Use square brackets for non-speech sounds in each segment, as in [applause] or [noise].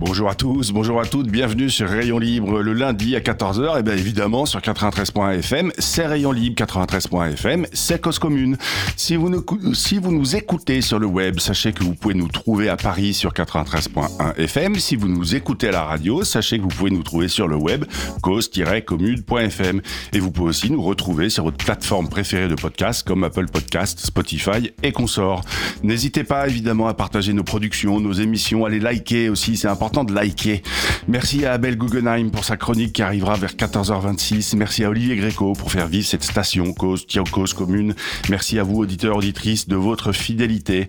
Bonjour à tous, bonjour à toutes, bienvenue sur Rayon Libre le lundi à 14h et bien évidemment sur 93.fm, c'est Rayon Libre 93.fm, c'est Cause Commune. Si vous, nous, si vous nous écoutez sur le web, sachez que vous pouvez nous trouver à Paris sur 93.1 FM. Si vous nous écoutez à la radio, sachez que vous pouvez nous trouver sur le web cause-commune.fm et vous pouvez aussi nous retrouver sur votre plateforme préférée de podcast comme Apple Podcast, Spotify et consorts. N'hésitez pas évidemment à partager nos productions, nos émissions, à les liker aussi, c'est important de liker. Merci à Abel Guggenheim pour sa chronique qui arrivera vers 14h26. Merci à Olivier Gréco pour faire vivre cette station Cause, Cause Commune. Merci à vous, auditeurs, auditrices, de votre fidélité.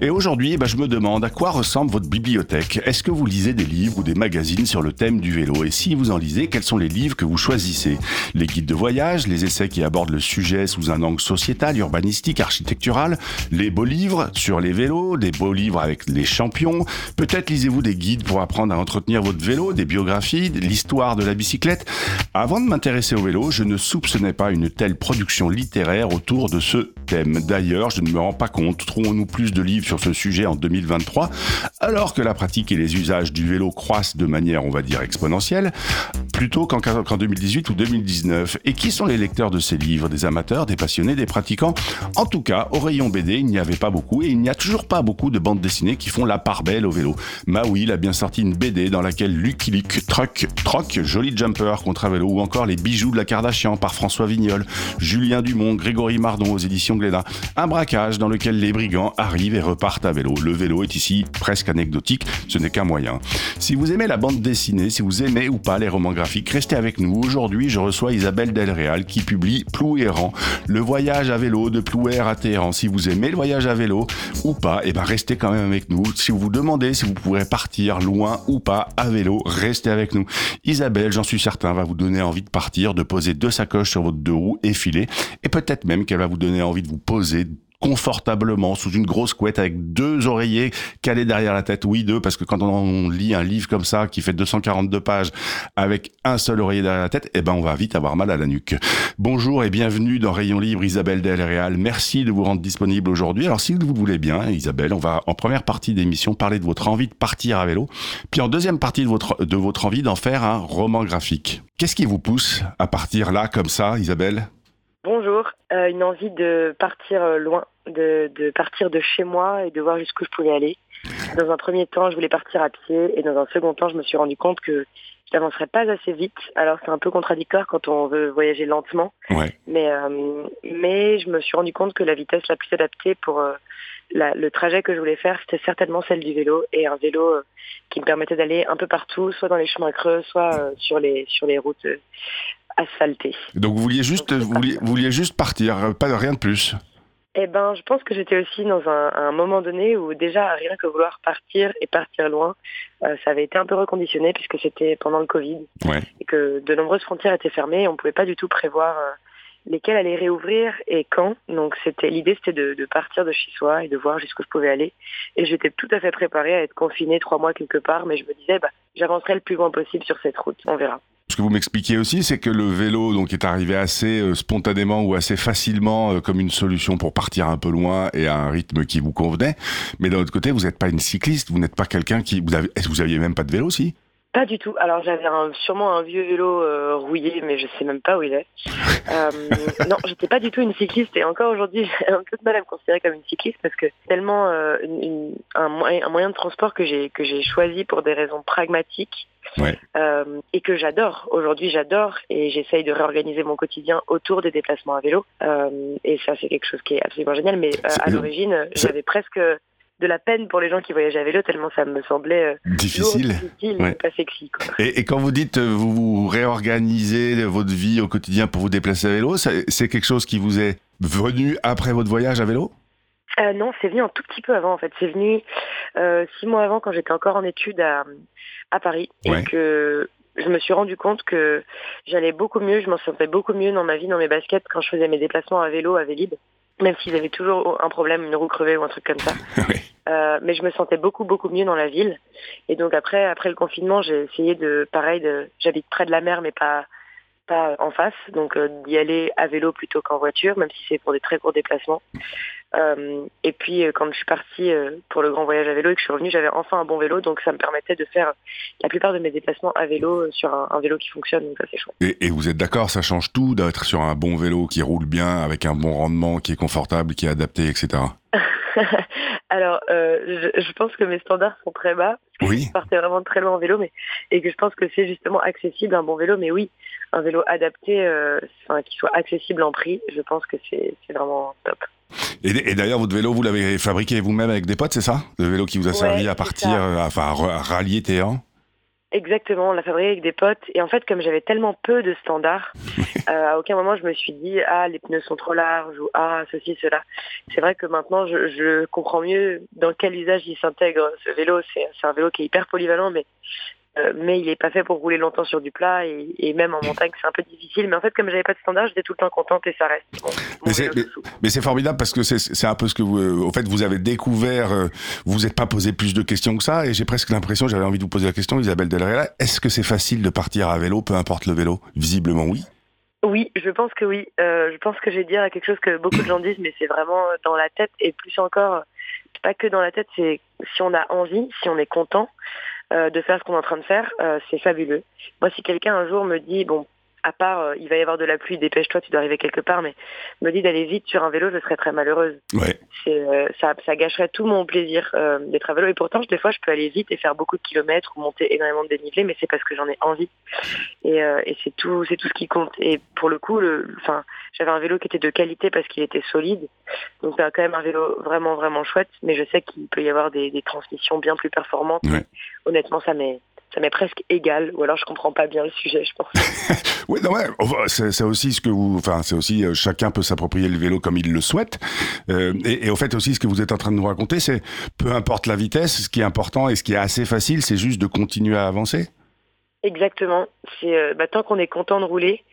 Et aujourd'hui, eh ben, je me demande à quoi ressemble votre bibliothèque? Est-ce que vous lisez des livres ou des magazines sur le thème du vélo? Et si vous en lisez, quels sont les livres que vous choisissez? Les guides de voyage, les essais qui abordent le sujet sous un angle sociétal, urbanistique, architectural, les beaux livres sur les vélos, des beaux livres avec les champions. Peut-être lisez-vous des guides pour apprendre à entretenir votre vélo, des biographies, l'histoire de la bicyclette. Avant de m'intéresser au vélo, je ne soupçonnais pas une telle production littéraire autour de ce thème. D'ailleurs, je ne me rends pas compte, trouvons-nous plus de livres sur ce sujet en 2023, alors que la pratique et les usages du vélo croissent de manière, on va dire, exponentielle, plutôt qu'en qu'en 2018 ou 2019. Et qui sont les lecteurs de ces livres? Des amateurs, des passionnés, des pratiquants? En tout cas, au rayon BD, il n'y avait pas beaucoup, et il n'y a toujours pas beaucoup de bandes dessinées qui font la part belle au vélo. Maui a bien sorti une BD dans laquelle Lucky Luke Truck, Troc, Joli Jumper contre un vélo, ou encore Les bijoux de la Kardashian par François Vignol, Julien Dumont, Grégory Mardon aux éditions Glénat. Un braquage dans lequel les brigands arrivent et repartent à vélo. Le vélo est ici presque anecdotique, ce n'est qu'un moyen. Si vous aimez la bande dessinée, si vous aimez ou pas les romans graphiques, restez avec nous. Aujourd'hui, je reçois Isabelle Del Real qui publie Plou errant, le voyage à vélo de Plouer à Téhéran. Si vous aimez le voyage à vélo ou pas, eh ben restez quand même avec nous. Si vous vous demandez si vous pourrez partir loin ou pas à vélo, restez avec nous. Isabelle, j'en suis certain, va vous donner envie de partir, de poser deux sacoches sur votre deux roues et filer. Et peut-être même qu'elle va vous donner envie de vous poser confortablement sous une grosse couette avec deux oreillers calés derrière la tête. Oui, deux, parce que quand on lit un livre comme ça qui fait 242 pages avec un seul oreiller derrière la tête, eh ben on va vite avoir mal à la nuque. Bonjour et bienvenue dans Rayon Libre, Isabelle Del Real. Merci de vous rendre disponible aujourd'hui. Alors si vous voulez bien, Isabelle, on va en première partie d'émission parler de votre envie de partir à vélo, puis en deuxième partie de votre, de votre envie d'en faire un roman graphique. Qu'est-ce qui vous pousse à partir là comme ça, Isabelle? Bonjour, euh, une envie de partir euh, loin, de, de partir de chez moi et de voir jusqu'où je pouvais aller. Dans un premier temps, je voulais partir à pied et dans un second temps, je me suis rendu compte que je n'avancerais pas assez vite. Alors c'est un peu contradictoire quand on veut voyager lentement, Ouais. mais euh, mais je me suis rendu compte que la vitesse la plus adaptée pour euh, la- le trajet que je voulais faire, c'était certainement celle du vélo et un vélo qui me permettait d'aller un peu partout, soit dans les chemins creux, soit sur les sur les routes Donc vous vouliez juste, vous vouliez, vous vouliez juste partir, euh, pas de rien de plus. Eh ben, je pense que j'étais aussi dans un, un moment donné où déjà rien que vouloir partir et partir loin, euh, ça avait été un peu reconditionné puisque c'était pendant le Covid Ouais. et que de nombreuses frontières étaient fermées et on pouvait pas du tout prévoir euh, lesquelles allaient réouvrir et quand. Donc c'était l'idée c'était de, de partir de chez soi et de voir jusqu'où je pouvais aller. Et j'étais tout à fait préparée à être confinée trois mois quelque part, mais je me disais bah j'avancerai le plus loin possible sur cette route. On verra. Ce que vous m'expliquez aussi, c'est que le vélo donc est arrivé assez euh, spontanément ou assez facilement euh, comme une solution pour partir un peu loin et à un rythme qui vous convenait. Mais d'un autre côté, vous n'êtes pas une cycliste, vous n'êtes pas quelqu'un qui. Vous avez, vous aviez même pas de vélo aussi Pas du tout. Alors j'avais un- sûrement un vieux vélo euh, rouillé, mais je sais même pas où il est. Euh, [laughs] non, j'étais pas du tout une cycliste et encore aujourd'hui [laughs] j'ai un peu de mal à me considérer comme une cycliste parce que c'est tellement euh, une- une- un, moyen, un moyen de transport que j'ai que j'ai choisi pour des raisons pragmatiques Ouais. euh, et que j'adore. Aujourd'hui j'adore et j'essaye de réorganiser mon quotidien autour des déplacements à vélo euh, et ça c'est quelque chose qui est absolument génial. Mais euh, à l'origine j'avais presque de la peine pour les gens qui voyageaient à vélo tellement ça me semblait euh, Difficile. lourd, difficile, Ouais. pas sexy quoi. Et, et quand vous dites euh, vous, vous réorganisez votre vie au quotidien pour vous déplacer à vélo, c'est quelque chose qui vous est venu après votre voyage à vélo? Euh, non, c'est venu un tout petit peu avant en fait. C'est venu euh, six mois avant quand j'étais encore en études à, à Paris Ouais. et que je me suis rendu compte que j'allais beaucoup mieux, je m'en sentais beaucoup mieux dans ma vie, dans mes baskets quand je faisais mes déplacements à vélo, à Vélib, même s'ils avaient toujours un problème, une roue crevée ou un truc comme ça. [laughs] Oui. Euh, mais je me sentais beaucoup beaucoup mieux dans la ville. Et donc après après le confinement, j'ai essayé de pareil de j'habite près de la mer mais pas pas en face, donc euh, d'y aller à vélo plutôt qu'en voiture, même si c'est pour des très courts déplacements. Euh, et puis euh, quand je suis partie euh, pour le grand voyage à vélo et que je suis revenue, j'avais enfin un bon vélo, donc ça me permettait de faire la plupart de mes déplacements à vélo sur un, un vélo qui fonctionne, donc ça c'est chouette. Et, et vous êtes d'accord, ça change tout d'être sur un bon vélo qui roule bien, avec un bon rendement, qui est confortable, qui est adapté, etc. [laughs] Alors, je, je pense que mes standards sont très bas. Oui. Je partais vraiment de très loin en vélo, mais et que je pense que c'est justement accessible un bon vélo. Mais oui, un vélo adapté, euh, enfin, qui soit accessible en prix, je pense que c'est vraiment top. Et, et d'ailleurs, votre vélo, vous l'avez fabriqué vous-même avec des potes, c'est ça? Le vélo qui vous a Ouais, servi à partir, euh, enfin, à, rallier Téhéran Exactement, on l'a fabriqué avec des potes. Et en fait, comme j'avais tellement peu de standards, [laughs] euh, à aucun moment je me suis dit ah les pneus sont trop larges ou ah ceci cela. C'est vrai que maintenant je, je comprends mieux dans quel usage il s'intègre ce vélo. C'est un vélo qui est hyper polyvalent, mais euh, mais il est pas fait pour rouler longtemps sur du plat et, et même en montagne c'est un peu difficile. Mais en fait, comme j'avais pas de standards, j'étais tout le temps contente et ça reste. Mais c'est-. Mais formidable parce que c'est- un peu ce que vous, euh, au fait, vous avez découvert, euh, vous n'êtes pas posé plus de questions que ça, et j'ai presque l'impression, j'avais envie de vous poser la question, Isabelle Delrella, est-ce que c'est facile de partir à vélo, peu importe le vélo? Visiblement oui. Oui, je pense que oui. Euh, je pense que je vais dire quelque chose que beaucoup de gens disent, mais c'est vraiment dans la tête et plus encore, pas que dans la tête, c'est si on a envie, si on est content de faire ce qu'on est en train de faire, euh, c'est fabuleux. Moi, si quelqu'un un jour me dit, bon, à part, euh, il va y avoir de la pluie, dépêche-toi, tu dois arriver quelque part, mais me dit d'aller vite sur un vélo, je serais très malheureuse. Ouais. C'est, euh, ça, ça gâcherait tout mon plaisir euh, d'être à vélo. Et pourtant, des fois, je peux aller vite et faire beaucoup de kilomètres ou monter énormément de dénivelé, mais c'est parce que j'en ai envie. Et, euh, et c'est tout, c'est tout ce qui compte. Et pour le coup, le, enfin, j'avais un vélo qui était de qualité parce qu'il était solide. Donc, c'est quand même un vélo vraiment, vraiment chouette. Mais je sais qu'il peut y avoir des, des transmissions bien plus performantes. Ouais. Honnêtement, ça m'est, ça m'est presque égal. Ou alors, je comprends pas bien le sujet, je pense. [laughs] Oui, non, ouais, c'est aussi ce que vous, enfin, c'est aussi euh, chacun peut s'approprier le vélo comme il le souhaite. Euh, et, et au fait aussi, ce que vous êtes en train de nous raconter, c'est peu importe la vitesse, ce qui est important et ce qui est assez facile, c'est juste de continuer à avancer. Exactement. C'est euh, bah, tant qu'on est content de rouler,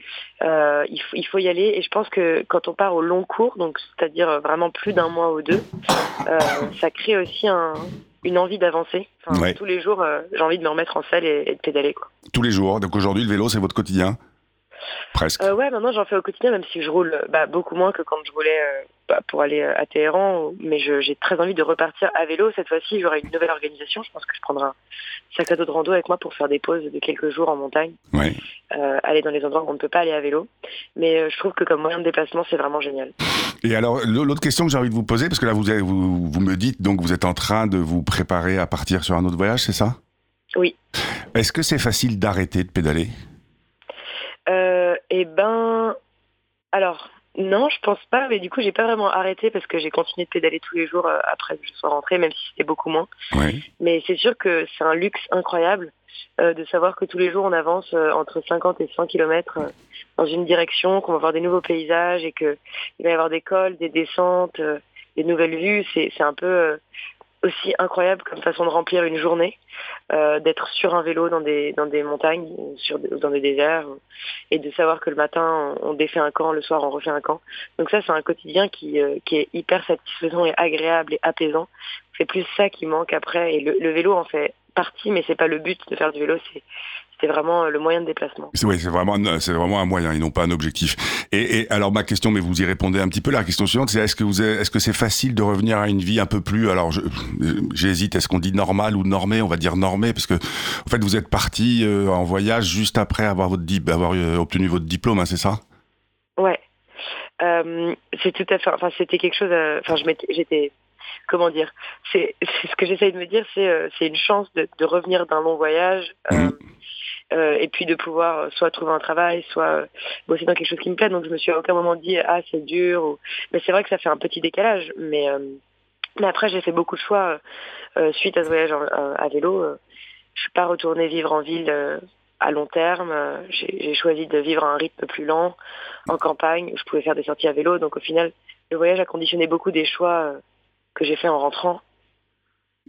il, faut, il faut y aller. Et je pense que quand on part au long cours, donc c'est-à-dire vraiment plus d'un mois ou deux, ça crée aussi un, une envie d'avancer. Enfin, Ouais. Tous les jours, euh, j'ai envie de me remettre en selle et, et de pédaler. Quoi. Tous les jours. Donc aujourd'hui, le vélo, c'est votre quotidien? Presque. Euh, ouais, maintenant j'en fais au quotidien, même si je roule euh, bah, beaucoup moins que quand je roulais euh, bah, pour aller euh, à Téhéran. Mais j'ai très envie de repartir à vélo. Cette fois-ci, j'aurai une nouvelle organisation. Je pense que je prendrai un sac à dos de rando avec moi pour faire des pauses de quelques jours en montagne. Ouais. euh, aller dans les endroits où on ne peut pas aller à vélo. Mais je trouve que comme moyen de déplacement, c'est vraiment génial. Et alors, l'autre question que j'ai envie de vous poser, parce que là, vous, avez- vous, vous me dites, donc, vous êtes en train de vous préparer à partir sur un autre voyage, c'est ça? Oui. Est-ce que c'est facile d'arrêter de pédaler? Euh, et ben, alors non, je pense pas. Mais du coup, j'ai pas vraiment arrêté parce que j'ai continué de pédaler tous les jours euh, après que je sois rentrée, même si c'était beaucoup moins. Ouais. Mais c'est sûr que c'est un luxe incroyable euh, de savoir que tous les jours on avance euh, entre 50 et 100 km dans une direction, qu'on va voir des nouveaux paysages et que il va y avoir des cols, des descentes, des nouvelles vues. C'est c'est un peu aussi incroyable comme façon de remplir une journée, euh, d'être sur un vélo dans des dans des montagnes, sur dans des déserts, et de savoir que le matin on, on défait un camp, le soir on refait un camp. Donc ça c'est un quotidien qui euh, qui est hyper satisfaisant et agréable et apaisant. C'est plus ça qui manque après, et le, le vélo en fait partie, mais c'est pas le but de faire du vélo, c'est c'était vraiment euh, le moyen de déplacement. C'est oui, c'est vraiment, un- c'est vraiment un moyen et non pas un objectif. Et, et alors ma question, mais vous y répondez un petit peu. La question suivante, c'est est-ce que vous, est- est-ce que c'est facile de revenir à une vie un peu plus, alors j'hésite, est-ce qu'on dit normal ou normé On va dire normé parce que en fait vous êtes parti euh, en voyage juste après avoir votre avoir euh, obtenu votre diplôme, hein, c'est ça? Ouais. Euh, c'est tout à fait. Enfin, c'était quelque chose. Enfin, je m'étais, j'étais. Comment dire? C'est, c'est ce que j'essaye de me dire. C'est, euh, c'est une chance de, de revenir d'un long voyage. euh, Mhm. Euh, et puis de pouvoir euh, soit trouver un travail, soit euh, bosser dans quelque chose qui me plaît. Donc je me suis à aucun moment dit ah c'est dur. Ou... Mais c'est vrai que ça fait un petit décalage. Mais, mais après j'ai fait beaucoup de choix suite à ce voyage en- à vélo. je suis pas retournée vivre en ville à long terme. J'ai choisi de vivre à un rythme plus lent en campagne je pouvais faire des sorties à vélo. Donc au final, le voyage a conditionné beaucoup des choix que j'ai fait en rentrant.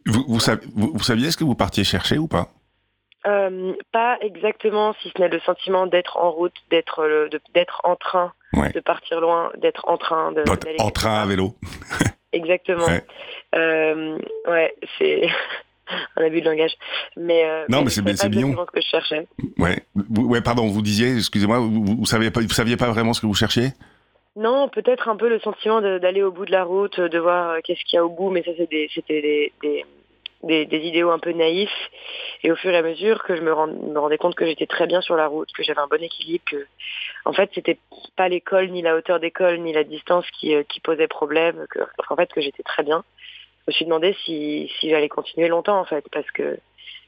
Vous, vous, saviez, vous, vous saviez ce que vous partiez chercher ou pas? Euh, pas exactement, si ce n'est le sentiment d'être en route, d'être de- d'être en train, Ouais. de partir loin, d'être en train de. En train à vélo. [laughs] Exactement. Ouais. Euh, ouais, c'est [laughs] un abus de langage. Mais euh, Non, mais c'est- savais c'est ce que je cherchais. Ouais. Ouais, pardon, vous disiez, excusez-moi, vous, vous, vous saviez pas, vous saviez pas vraiment ce que vous cherchiez? Non, peut-être un peu le sentiment d'aller au bout de la route, de voir euh, qu'est-ce qu'il y a au bout, mais ça des- c'était des, des, des, des idéaux un peu naïfs. Et au fur et à mesure que je me, rend- me rendais compte que j'étais très bien sur la route, que j'avais un bon équilibre, que en fait c'était pas l'école, ni la hauteur d'école, ni la distance qui, euh, qui posait problème, que, en fait que j'étais très bien. Je me suis demandé si, si j'allais continuer longtemps en fait, parce que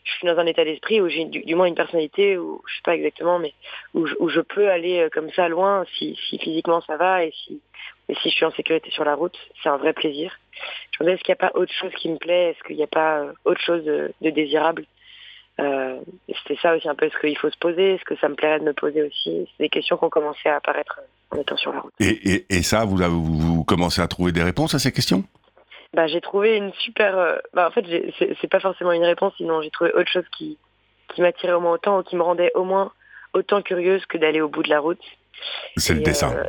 je suis dans un état d'esprit où j'ai du, moins une personnalité, où je sais pas exactement, mais où je, peux aller euh, comme ça loin si, si physiquement ça va et si, je suis en sécurité sur la route, c'est un vrai plaisir. Je me demandais est-ce qu'il n'y a pas autre chose qui me plaît, est-ce qu'il n'y a pas euh, autre chose de, désirable? Euh, C'était ça aussi un peu ce qu'il faut se poser, est-ce que ça me plairait de me poser aussi? C'est des questions qui ont commencé à apparaître en étant sur la route. et, ça, vous commencez à trouver des réponses à ces questions? Bah, j'ai trouvé une super. euh, Bah, en fait, c'est pas forcément une réponse, sinon j'ai trouvé autre chose qui, qui m'attirait au moins autant ou qui me rendait au moins autant curieuse que d'aller au bout de la route. C'est le dessin. euh,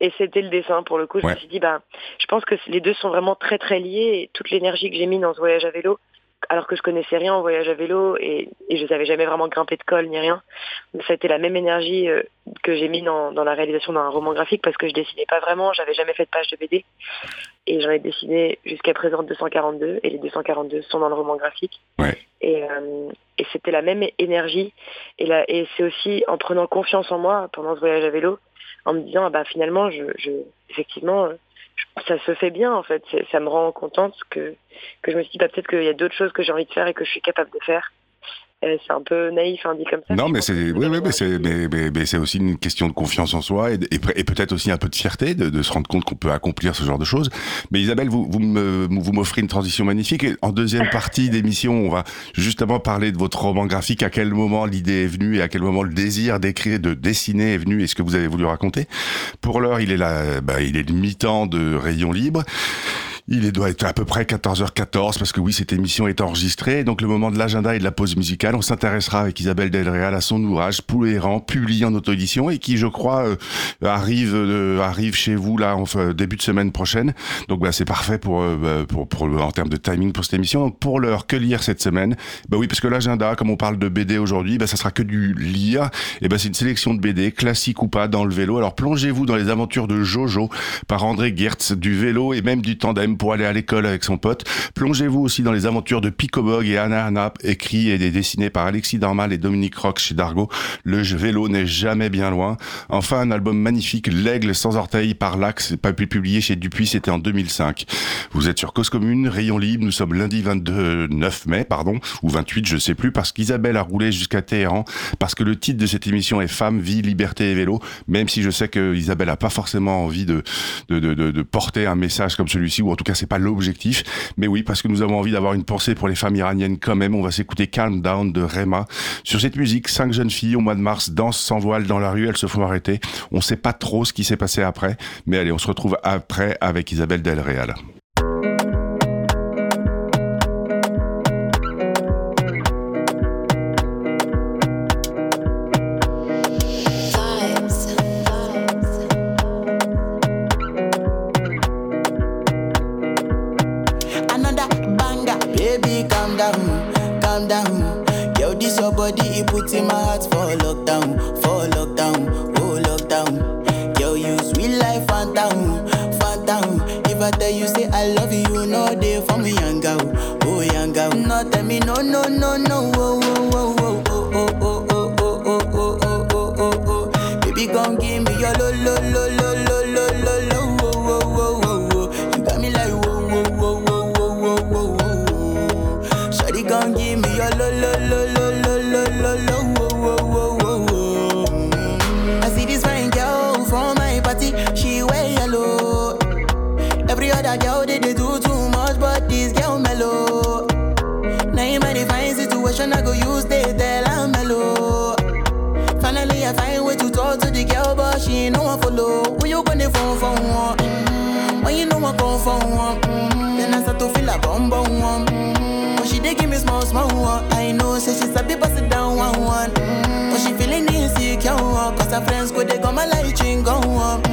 et c'était le dessin pour le coup. Je me suis dit, bah, je pense que les deux sont vraiment très très liés. Et toute l'énergie que j'ai mis dans ce voyage à vélo, alors que je connaissais rien en voyage à vélo et, et je n'avais jamais vraiment grimpé de col ni rien, ça a été la même énergie euh, que j'ai mis dans, dans la réalisation d'un roman graphique parce que je dessinais pas vraiment, j'avais jamais fait de page de BD. Et j'en ai dessiné jusqu'à présent 242 et les 242 sont dans le roman graphique. Ouais. Et, euh, et c'était la même énergie. Et, et c'est aussi en prenant confiance en moi pendant ce voyage à vélo, en me disant, ah bah finalement, je, je, effectivement, euh, ça se fait bien en fait. Ça me rend contente que, que je me suis dit, bah, peut-être qu'il y a d'autres choses que j'ai envie de faire et que je suis capable de faire. C'est un peu naïf, hein, dit comme ça. Non, mais c'est, oui, oui, mais c'est, mais, mais- aussi une question de confiance en soi et, et, et peut-être aussi un peu de fierté de, de se rendre compte qu'on peut accomplir ce genre de choses. Mais Isabelle, vous, vous m'offrez une transition magnifique. Et en deuxième partie d'émission, on va justement parler de votre roman graphique. À quel moment l'idée est venue et à quel moment le désir d'écrire, de dessiner est venu et ce que vous avez voulu raconter? Pour l'heure, il est là, bah, il est le mi-temps de Rayon Libre. Il doit être à peu près 14h14 parce que oui, cette émission est enregistrée. Donc le moment de l'agenda et de la pause musicale, on s'intéressera avec Isabelle Del Real à son ouvrage Poulet errant, publié en auto-édition et qui, je crois, euh, arrive euh, arrive chez vous là enfin, début de semaine prochaine. Donc bah, c'est parfait pour, euh, bah, pour pour en termes de timing pour cette émission. Donc pour l'heure, que lire cette semaine? Bah oui, parce que l'agenda, comme on parle de BD aujourd'hui, bah ça sera que du lire. Et ben c'est une sélection de BD classique ou pas dans le vélo. Alors plongez-vous dans les aventures de Jojo par André Gertz, du vélo et même du tandem pour aller à l'école avec son pote. Plongez-vous aussi dans les aventures de Picobog et Anna Anna, écrits et dessinés par Alexis Dormal et Dominique Roch chez Dargo. Le vélo n'est jamais bien loin. Enfin, un album magnifique, L'Aigle sans orteil par l'Axe, pas pu publié chez Dupuis, c'était en 2005. Vous êtes sur Cause Commune, Rayon Libre, nous sommes lundi 22, 9 mai, pardon, ou 28, je sais plus, parce qu'Isabelle a roulé jusqu'à Téhéran, parce que le titre de cette émission est Femme, vie, liberté et vélo, même si je sais que Isabelle a pas forcément envie de, de, de, de, de porter un message comme celui-ci, ou en tout cas c'est pas l'objectif, mais oui, parce que nous avons envie d'avoir une pensée pour les femmes iraniennes quand même, on va s'écouter Calm Down de Rema. Sur cette musique, cinq jeunes filles au mois de mars dansent sans voile dans la rue, elles se font arrêter. On sait pas trop ce qui s'est passé après, mais allez, on se retrouve après avec Isabelle Del Real. Calm down. Yo, this your body, it puts in my heart for lockdown, for lockdown, oh lockdown. Yo, you sweet life, phantom, phantom. If I tell you say I love you, you know they for me, young girl, oh young girl. No, tell me no, no, no, no, oh, oh, oh, oh, oh, oh, oh, oh, oh, oh, oh, oh, oh, oh. Baby, gon' give me your lo, lo, lo, lo, girl, they, they do too much, but this girl mellow. Now in my divine situation, I go use they tell I'm mellow. Finally, I find way to talk to the girl, but she ain't no one follow. Who you gonna phone for one? Mm-hmm. When you know I come for one? Mm-hmm. Then I start to feel a bum bum one. Mm-hmm. But she they give me small small one. I know, say she's a bit pass down one one. Mm-hmm. But she feeling insecure, cause her friends go they come my light ching gone.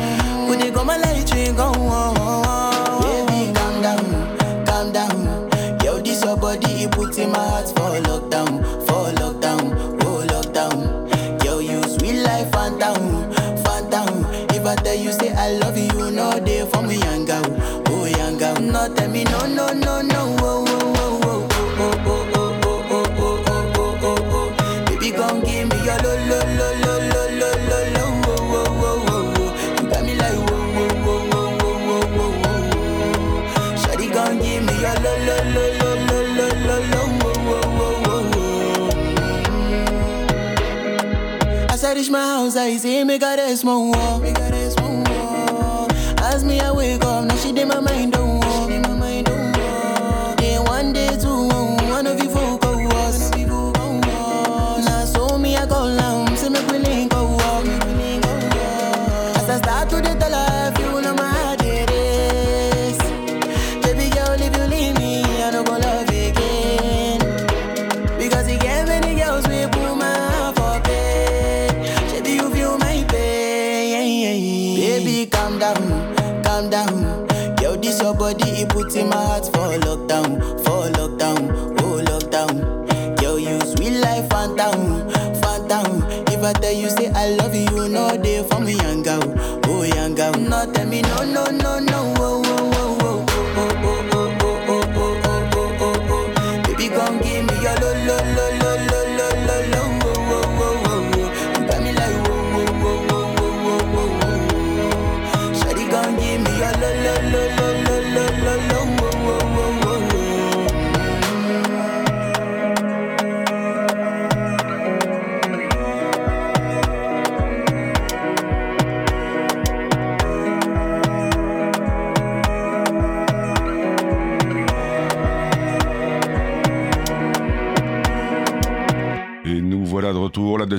Tell me no, no, no, no, oh, oh, oh, oh, oh, oh, oh, oh, oh, oh, oh, oh, oh, oh. Baby, come give me your lo, lo, lo, lo, lo, lo, lo, lo, oh, oh, oh, oh, oh. You got me like whoa, whoa, whoa, whoa, whoa, whoa, whoa, whoa. Shawty, come give me your lo, lo, lo, lo, lo, lo, lo, lo, oh, oh, oh, oh, oh. As I reach my house, I see me got a small wall.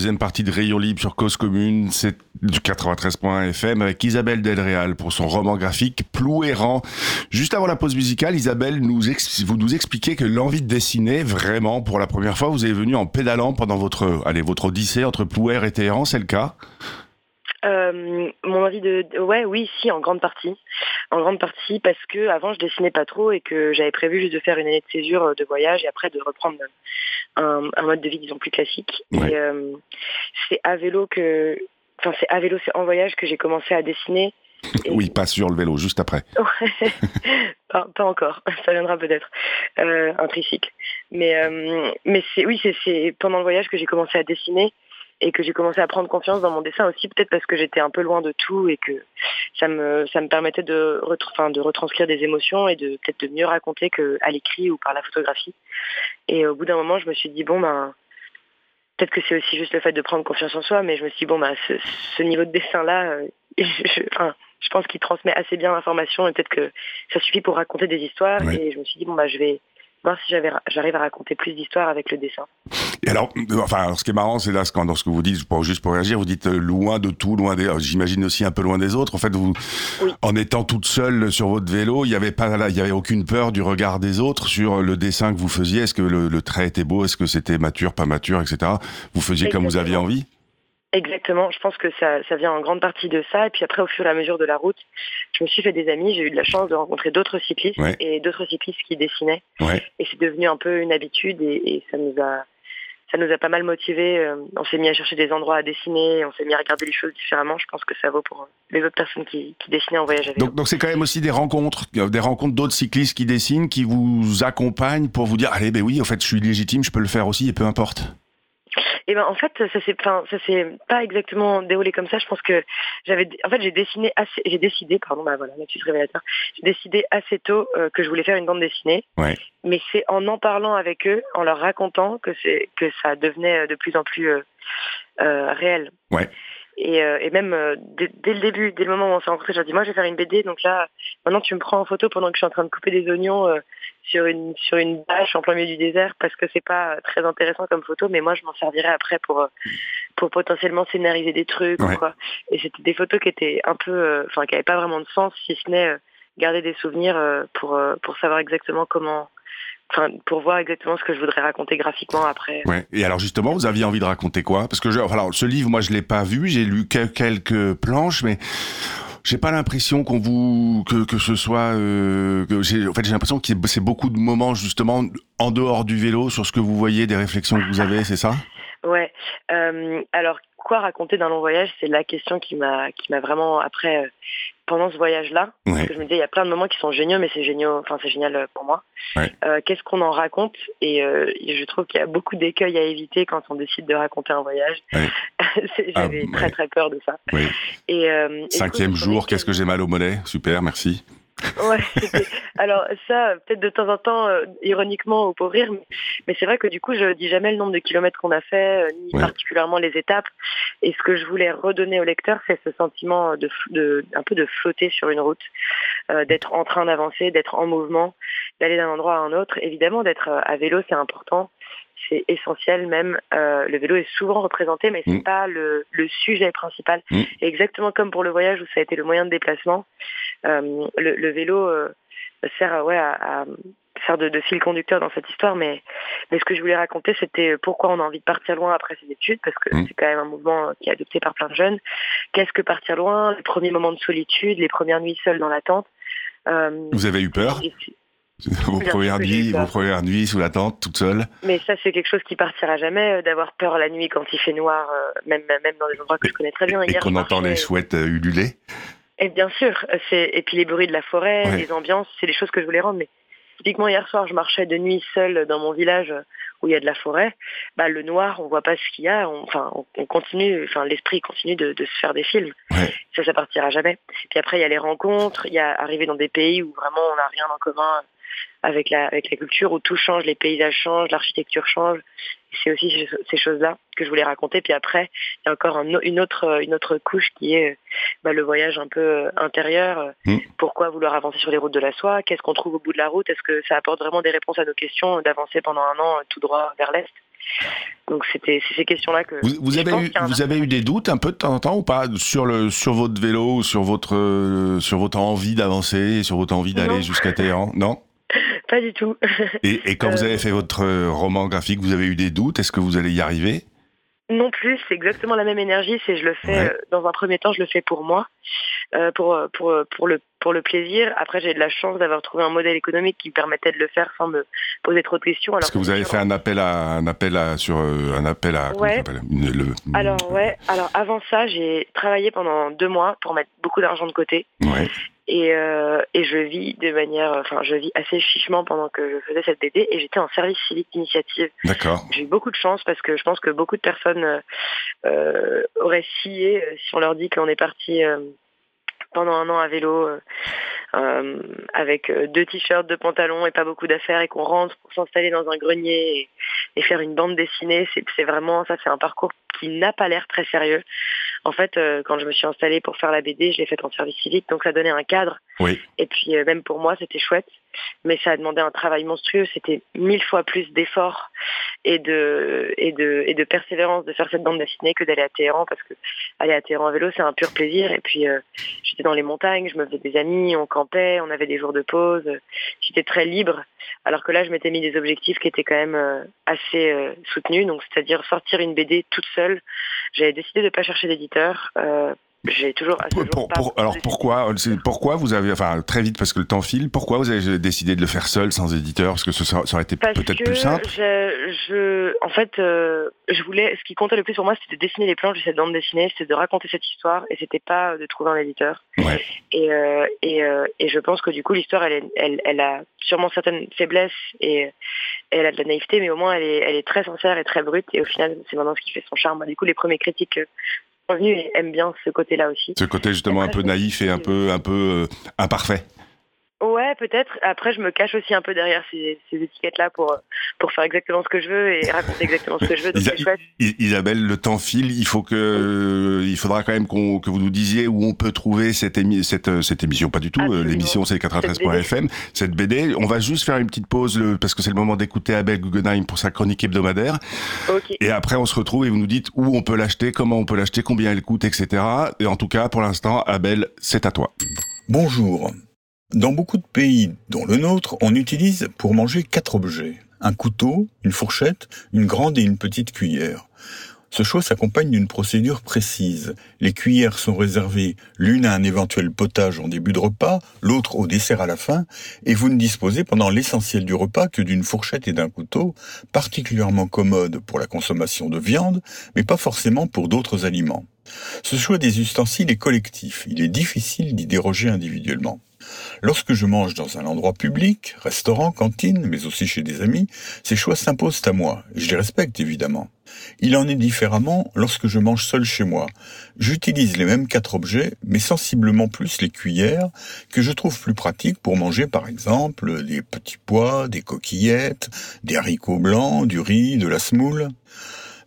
Deuxième partie de Rayon Libre sur Cause Commune, c'est du 93.1 FM avec Isabelle Delréal pour son roman graphique Plou errant. Juste avant la pause musicale, Isabelle, vous nous expliquez que l'envie de dessiner, vraiment, pour la première fois, vous est venu en pédalant pendant votre, allez, votre odyssée entre Plouer et Téhéran, c'est le cas? Euh, mon envie de, de- ouais, oui, si, en grande partie, en grande partie parce que avant je dessinais pas trop et que j'avais prévu juste de faire une année de césure euh, de voyage et après de reprendre un, un mode de vie disons plus classique. Ouais. Et euh, c'est à vélo que, enfin c'est à vélo, c'est en voyage que j'ai commencé à dessiner. Et- [laughs] Oui, pas sur le vélo, juste après. [laughs] Pas, pas encore, [laughs] ça viendra peut-être, euh, un tricycle. Mais, mais c'est oui, c'est pendant le voyage que j'ai commencé à dessiner et que j'ai commencé à prendre confiance dans mon dessin aussi, peut-être parce que j'étais un peu loin de tout et que ça me, ça me permettait de, enfin, de retranscrire des émotions et de peut-être de mieux raconter qu'à l'écrit ou par la photographie. Et au bout d'un moment, je me suis dit, bon, ben, peut-être que c'est aussi juste le fait de prendre confiance en soi, mais je me suis dit, bon, ben, ce, ce niveau de dessin-là, euh, [laughs] je, enfin, je pense qu'il transmet assez bien l'information et peut-être que ça suffit pour raconter des histoires. Et je me suis dit, bon, bah, je vais voir si j'arrive à raconter plus d'histoires avec le dessin. Et alors, euh, enfin, ce qui est marrant, c'est là, ce quand- dans ce que vous dites, pour, juste pour réagir, vous dites euh, loin de tout, loin des, j'imagine aussi un peu loin des autres. En fait, vous, Oui. en étant toute seule sur votre vélo, il y avait pas, là, il y avait aucune peur du regard des autres sur le dessin que vous faisiez. Est-ce que le, le trait était beau? Est-ce que c'était mature, pas mature, etc. Vous faisiez comme vous aviez envie? Exactement, je pense que ça, ça vient en grande partie de ça. Et puis après, au fur et à mesure de la route, je me suis fait des amis. J'ai eu de la chance de rencontrer d'autres cyclistes Ouais. et d'autres cyclistes qui dessinaient. Ouais. Et c'est devenu un peu une habitude et, et ça nous a ça nous a pas mal motivés. Euh, On s'est mis à chercher des endroits à dessiner, on s'est mis à regarder les choses différemment. Je pense que ça vaut pour les autres personnes qui, qui dessinaient en voyage vélo. Donc, donc c'est quand même aussi des rencontres, des rencontres d'autres cyclistes qui dessinent, qui vous accompagnent pour vous dire, allez, ben oui, en fait, je suis légitime, je peux le faire aussi, et peu importe. Et ben en fait ça s'est enfin, ça s'est pas exactement déroulé comme ça. Je pense que j'avais en fait j'ai dessiné assez j'ai décidé pardon bah voilà lapsus révélateur. J'ai décidé assez tôt euh, que je voulais faire une bande dessinée. Ouais. Mais c'est en en parlant avec eux, en leur racontant que c'est que ça devenait de plus en plus euh, euh, réel. Ouais. Et, euh, et même euh, dès, dès le début, dès le moment où on s'est rencontrés, j'ai dit moi je vais faire une BD, donc là maintenant tu me prends en photo pendant que je suis en train de couper des oignons euh, sur une sur une bâche en plein milieu du désert parce que c'est pas très intéressant comme photo, mais moi je m'en servirai après pour euh, pour potentiellement scénariser des trucs Ouais. ou quoi. Et c'était des photos qui étaient un peu, euh, enfin qui avaient pas vraiment de sens si ce n'est euh, garder des souvenirs euh, pour euh, pour savoir exactement comment enfin, pour voir exactement ce que je voudrais raconter graphiquement après. Ouais. Et alors justement, vous aviez envie de raconter quoi? Parce que je, alors, ce livre, moi, je l'ai pas vu. J'ai lu que- quelques planches, mais j'ai pas l'impression qu'on vous que, que ce soit. Euh, que j'ai, en fait, j'ai l'impression que c'est beaucoup de moments justement en dehors du vélo sur ce que vous voyez, des réflexions que vous avez, c'est ça? Ouais. Euh, alors, quoi raconter d'un long voyage? C'est la question qui m'a qui m'a vraiment après euh, pendant ce voyage-là. Ouais. Parce que je me disais, il y a plein de moments qui sont géniaux, mais c'est génial. Enfin, c'est génial euh, pour moi. Ouais. Euh, Qu'est-ce qu'on en raconte? Et euh, je trouve qu'il y a beaucoup d'écueils à éviter quand on décide de raconter un voyage. Ouais. [laughs] Ah, J'avais très très peur de ça. Oui. Et, euh, et du coup, Cinquième jour, qu'est-ce que j'ai mal au mollet? Super, merci. Ouais, [laughs] alors ça, peut-être de temps en temps, euh, ironiquement ou pour rire, mais, mais c'est vrai que du coup, je dis jamais le nombre de kilomètres qu'on a fait, euh, ni Ouais. particulièrement les étapes. Et ce que je voulais redonner au lecteur, c'est ce sentiment de, de un peu de flotter sur une route, euh, d'être en train d'avancer, d'être en mouvement, d'aller d'un endroit à un autre. Évidemment, d'être à vélo, c'est important. C'est essentiel même. Euh, le vélo est souvent représenté, mais c'est Mm. pas le, le sujet principal. Mm. Exactement comme pour le voyage où ça a été le moyen de déplacement, le, le vélo euh, sert à, ouais, à, à faire de, de fil conducteur dans cette histoire. Mais, mais ce que je voulais raconter, c'était pourquoi on a envie de partir loin après ses études, parce que Mm. c'est quand même un mouvement qui est adopté par plein de jeunes. Qu'est-ce que partir loin Les premiers moments de solitude, les premières nuits seules dans la tente. Euh, Vous avez eu peur et- [laughs] Vos premières nuits, vos premières nuits sous la tente, toute seule Mais ça, c'est quelque chose qui partira jamais, euh, d'avoir peur la nuit quand il fait noir, euh, même, même dans des endroits que je connais très bien. et Hier, qu'on entend les chouettes euh, ululer Et bien sûr, c'est et puis les bruits de la forêt, Ouais. les ambiances, c'est des choses que je voulais rendre. Mais typiquement hier soir, je marchais de nuit seule dans mon village où il y a de la forêt. Bah le noir, on voit pas ce qu'il y a. on- Enfin, on, on continue. Enfin, l'esprit continue de, de se faire des films. Ouais. Ça, ça partira jamais. Puis après, il y a les rencontres. Il y a arriver dans des pays où vraiment on n'a rien en commun avec la avec la culture, où tout change, les paysages changent, l'architecture change. C'est aussi ces- choses-là que je voulais raconter. Puis après, il y a encore un une autre une autre couche qui est bah, le voyage un peu euh, intérieur. euh, Mm. Pourquoi vouloir avancer sur les routes de la soie? Qu'est-ce qu'on trouve au bout de la route? Est-ce que ça apporte vraiment des réponses à nos questions d'avancer pendant un an euh, tout droit vers l'est? Donc c'était c'est ces questions-là que Vous, vous je avez eu, vous avez eu des doutes un peu de temps en temps ou pas sur le sur votre vélo, sur votre euh, sur votre envie d'avancer, sur votre envie d'aller jusqu'à Téhéran? Non? Pas du tout. Et, et quand vous Euh, avez fait votre euh, roman graphique, vous avez eu des doutes? Est-ce que vous allez y arriver? Non plus, c'est exactement la même énergie. C'est je le fais Ouais. euh, dans un premier temps, je le fais pour moi, euh, pour pour pour le pour le plaisir. Après, j'ai de la chance d'avoir trouvé un modèle économique qui me permettait de le faire sans me poser trop de questions. Parce que vous avez fait un appel à un appel à sur un appel à comment Ouais. ça s'appelle? Une- le- Alors ouais. Alors avant ça, j'ai travaillé pendant deux mois pour mettre beaucoup d'argent de côté. Ouais. Et, euh, et je vis de manière, enfin, je vis assez chichement pendant que je faisais cette BD et j'étais en service civique d'initiative. D'accord. J'ai eu beaucoup de chance parce que je pense que beaucoup de personnes euh, euh, auraient scié euh, si on leur dit qu'on est parti euh, pendant un an à vélo euh, euh, avec euh, deux t-shirts, deux pantalons et pas beaucoup d'affaires et qu'on rentre pour s'installer dans un grenier et, et faire une bande dessinée. C'est c'est vraiment, ça c'est un parcours qui n'a pas l'air très sérieux. En fait, euh, quand je me suis installée pour faire la BD, je l'ai faite en service civique, donc ça donnait un cadre. Oui. Et puis euh, même pour moi, c'était chouette, mais ça a demandé un travail monstrueux. C'était mille fois plus d'efforts et de et de et de persévérance de faire cette bande dessinée que d'aller à Téhéran, parce que aller à Téhéran à vélo, c'est un pur plaisir. Et puis euh, j'étais dans les montagnes, je me faisais des amis, on campait, on avait des jours de pause. euh, J'étais très libre, alors que là, je m'étais mis des objectifs qui étaient quand même euh, assez euh, soutenus. Donc, c'est-à-dire sortir une BD toute seule. J'avais décidé de pas chercher d'éditeur. J'ai toujours à ce jour Pour- pas pour- alors pourquoi pourquoi vous avez enfin très vite parce que le temps file pourquoi vous avez décidé de le faire seul sans éditeur? Parce que ce- ça, aurait été peut-être plus simple je, je, en fait, euh, je voulais, ce qui comptait le plus pour moi, c'était de dessiner les planches de cette bande dessinée, c'était de raconter cette histoire, et c'était pas de trouver un éditeur. Ouais. Et, euh, et, euh, et je pense que du coup, l'histoire, elle, est- elle, elle a sûrement certaines faiblesses et, elle a de la naïveté, mais au moins, elle est, elle est très sincère et très brute. Et au final, c'est maintenant ce qui fait son charme. Moi, Du coup, les premiers critiques et aiment bien ce côté-là aussi. ce côté justement un peu naïf et un peu un peu euh, imparfait Ouais, peut-être. Après, je me cache aussi un peu derrière ces, ces étiquettes-là pour, pour faire exactement ce que je veux et raconter exactement ce que je veux. Donc, Isa- chouette. Isabelle, le temps file. Il faut que, euh, il faudra quand même qu'on, que vous nous disiez où on peut trouver cette, émi- cette, euh, cette émission. Pas du tout. euh. L'émission, c'est 93.fm. Cette BD. On va juste faire une petite pause le, parce que c'est le moment d'écouter Abel Guggenheim pour sa chronique hebdomadaire. Et après, on se retrouve et vous nous dites où on peut l'acheter, comment on peut l'acheter, combien elle coûte, etc. Et en tout cas, pour l'instant, Abel, c'est à toi. Bonjour. Dans beaucoup de pays, dont le nôtre, on utilise pour manger quatre objets. Un couteau, une fourchette, une grande et une petite cuillère. Ce choix s'accompagne d'une procédure précise. Les cuillères sont réservées l'une à un éventuel potage en début de repas, l'autre au dessert à la fin, et vous ne disposez pendant l'essentiel du repas que d'une fourchette et d'un couteau, particulièrement commode pour la consommation de viande, mais pas forcément pour d'autres aliments. Ce choix des ustensiles est collectif, il est difficile d'y déroger individuellement. Lorsque je mange dans un endroit public, restaurant, cantine, mais aussi chez des amis, ces choix s'imposent à moi, je les respecte évidemment. Il en est différemment lorsque je mange seul chez moi. J'utilise les mêmes quatre objets, mais sensiblement plus les cuillères, que je trouve plus pratiques pour manger par exemple des petits pois, des coquillettes, des haricots blancs, du riz, de la semoule.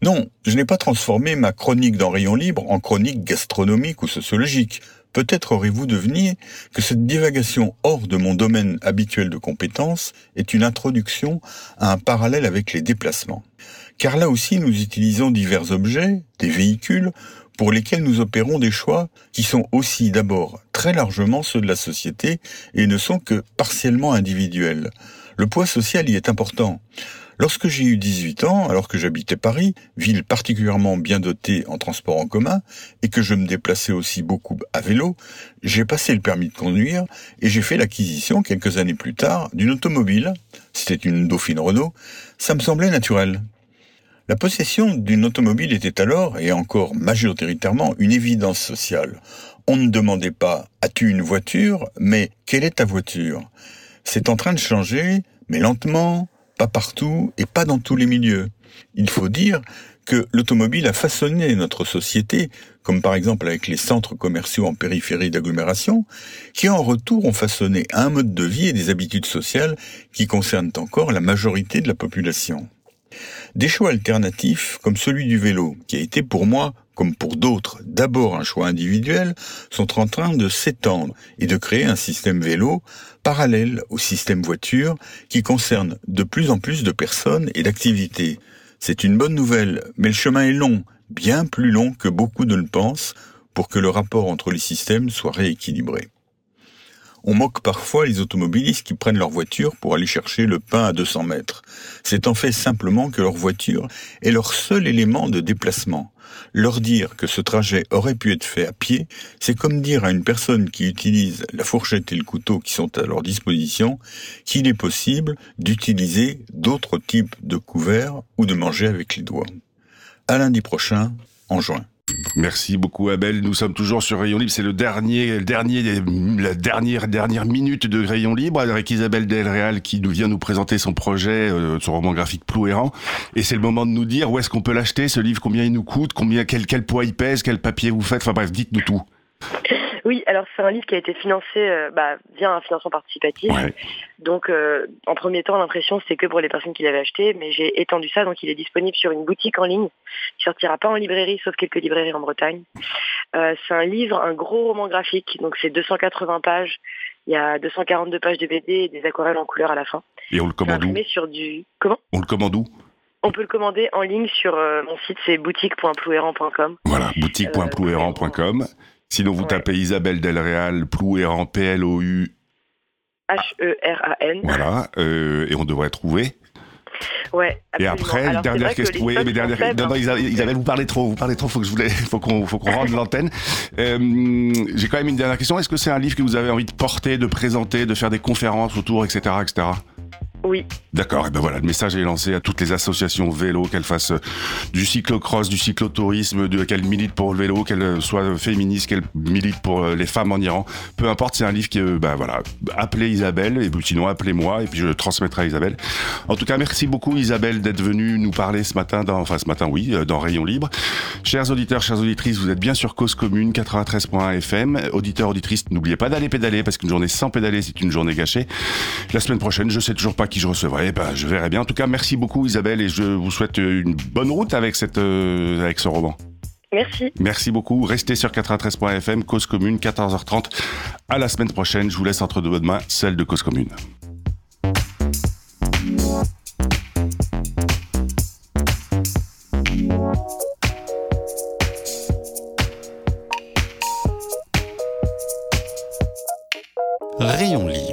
Non, je n'ai pas transformé ma chronique dans Rayon Libre en chronique gastronomique ou sociologique. Peut-être aurez-vous deviné que cette divagation hors de mon domaine habituel de compétences est une introduction à un parallèle avec les déplacements. Car là aussi, nous utilisons divers objets, des véhicules, pour lesquels nous opérons des choix qui sont aussi d'abord très largement ceux de la société et ne sont que partiellement individuels. Le poids social y est important. Lorsque j'ai eu 18 ans, alors que j'habitais Paris, ville particulièrement bien dotée en transport en commun, et que je me déplaçais aussi beaucoup à vélo, j'ai passé le permis de conduire et j'ai fait l'acquisition quelques années plus tard d'une automobile. C'était une Dauphine Renault. Ça me semblait naturel. La possession d'une automobile était alors, et encore majoritairement, une évidence sociale. On ne demandait pas as-tu une voiture, mais quelle est ta voiture? C'est en train de changer, mais lentement, pas partout et pas dans tous les milieux. Il faut dire que l'automobile a façonné notre société, comme par exemple avec les centres commerciaux en périphérie d'agglomération, qui en retour ont façonné un mode de vie et des habitudes sociales qui concernent encore la majorité de la population. Des choix alternatifs, comme celui du vélo, qui a été pour moi, comme pour d'autres, d'abord un choix individuel, sont en train de s'étendre et de créer un système vélo parallèle au système voiture qui concerne de plus en plus de personnes et d'activités. C'est une bonne nouvelle, mais le chemin est long, bien plus long que beaucoup ne le pensent, pour que le rapport entre les systèmes soit rééquilibré. On moque parfois les automobilistes qui prennent leur voiture pour aller chercher le pain à 200 mètres. C'est en fait simplement que leur voiture est leur seul élément de déplacement. Leur dire que ce trajet aurait pu être fait à pied, c'est comme dire à une personne qui utilise la fourchette et le couteau qui sont à leur disposition qu'il est possible d'utiliser d'autres types de couverts ou de manger avec les doigts. À lundi prochain, en juin. Merci beaucoup Abel. Nous sommes toujours sur Rayon Libre. C'est le dernier, le dernier, la dernière, dernière minute de Rayon Libre avec Isabelle Delréal qui nous vient nous présenter son projet, euh, son roman graphique Plouérant. Et c'est le moment de nous dire où est-ce qu'on peut l'acheter, ce livre, combien il nous coûte, combien, quel, quel poids il pèse, quel papier vous faites? Enfin bref, dites-nous tout. Oui, alors c'est un livre qui a été financé euh, bah, via un financement participatif. Donc euh, en premier temps, l'impression c'était que pour les personnes qui l'avaient acheté, mais j'ai étendu ça, donc il est disponible sur une boutique en ligne. Il sortira pas en librairie, sauf quelques librairies en Bretagne. Euh, c'est un livre, un gros roman graphique, donc c'est 280 pages. Il y a 242 pages de BD et des aquarelles en couleur à la fin. Et on le commande où sur du comment? On le commande où? On peut le commander en ligne sur mon site, c'est boutique.plouerant.com. Voilà, boutique.plouerant.com. Sinon, vous tapez Isabelle Delréal, Plouéran, P-L-O-U. H-E-R-A-N. Voilà, euh, et on devrait trouver. Ouais. Et après, dernière question. Oui, mais dernière. Non, non, Isabelle, vous parlez trop, vous parlez trop. Faut que je voulais, faut qu'on, faut qu'on rende l'antenne. Euh, j'ai quand même une dernière question. Est-ce que c'est un livre que vous avez envie de porter, de présenter, de faire des conférences autour, etc., etc. Oui. D'accord, et ben voilà, le message est lancé à toutes les associations vélo, qu'elles fassent euh, du cyclocross, du cyclotourisme, qu'elles militent pour le vélo, qu'elles soient féministes, qu'elles militent pour euh, les femmes en Iran. Peu importe, c'est un livre qui, ben voilà, appelez Isabelle, et sinon appelez-moi, et puis je le transmettrai à Isabelle. En tout cas, merci beaucoup Isabelle d'être venue nous parler ce matin, enfin ce matin, oui, dans Rayon Libre. Chers auditeurs, chères auditrices, vous êtes bien sur Cause Commune, 93.1 FM. Auditeurs, auditrices, n'oubliez pas d'aller pédaler, parce qu'une journée sans pédaler, c'est une journée gâchée. La semaine prochaine, je sais toujours pas qui je recevrai. Ben, je verrai bien. En tout cas, merci beaucoup Isabelle et je vous souhaite une bonne route avec, cette, euh, avec ce roman. Merci. Merci beaucoup. Restez sur 93.fm, Cause Commune, 14h30. À la semaine prochaine. Je vous laisse entre deux bonnes mains, celle de Cause Commune. Rayon Livre.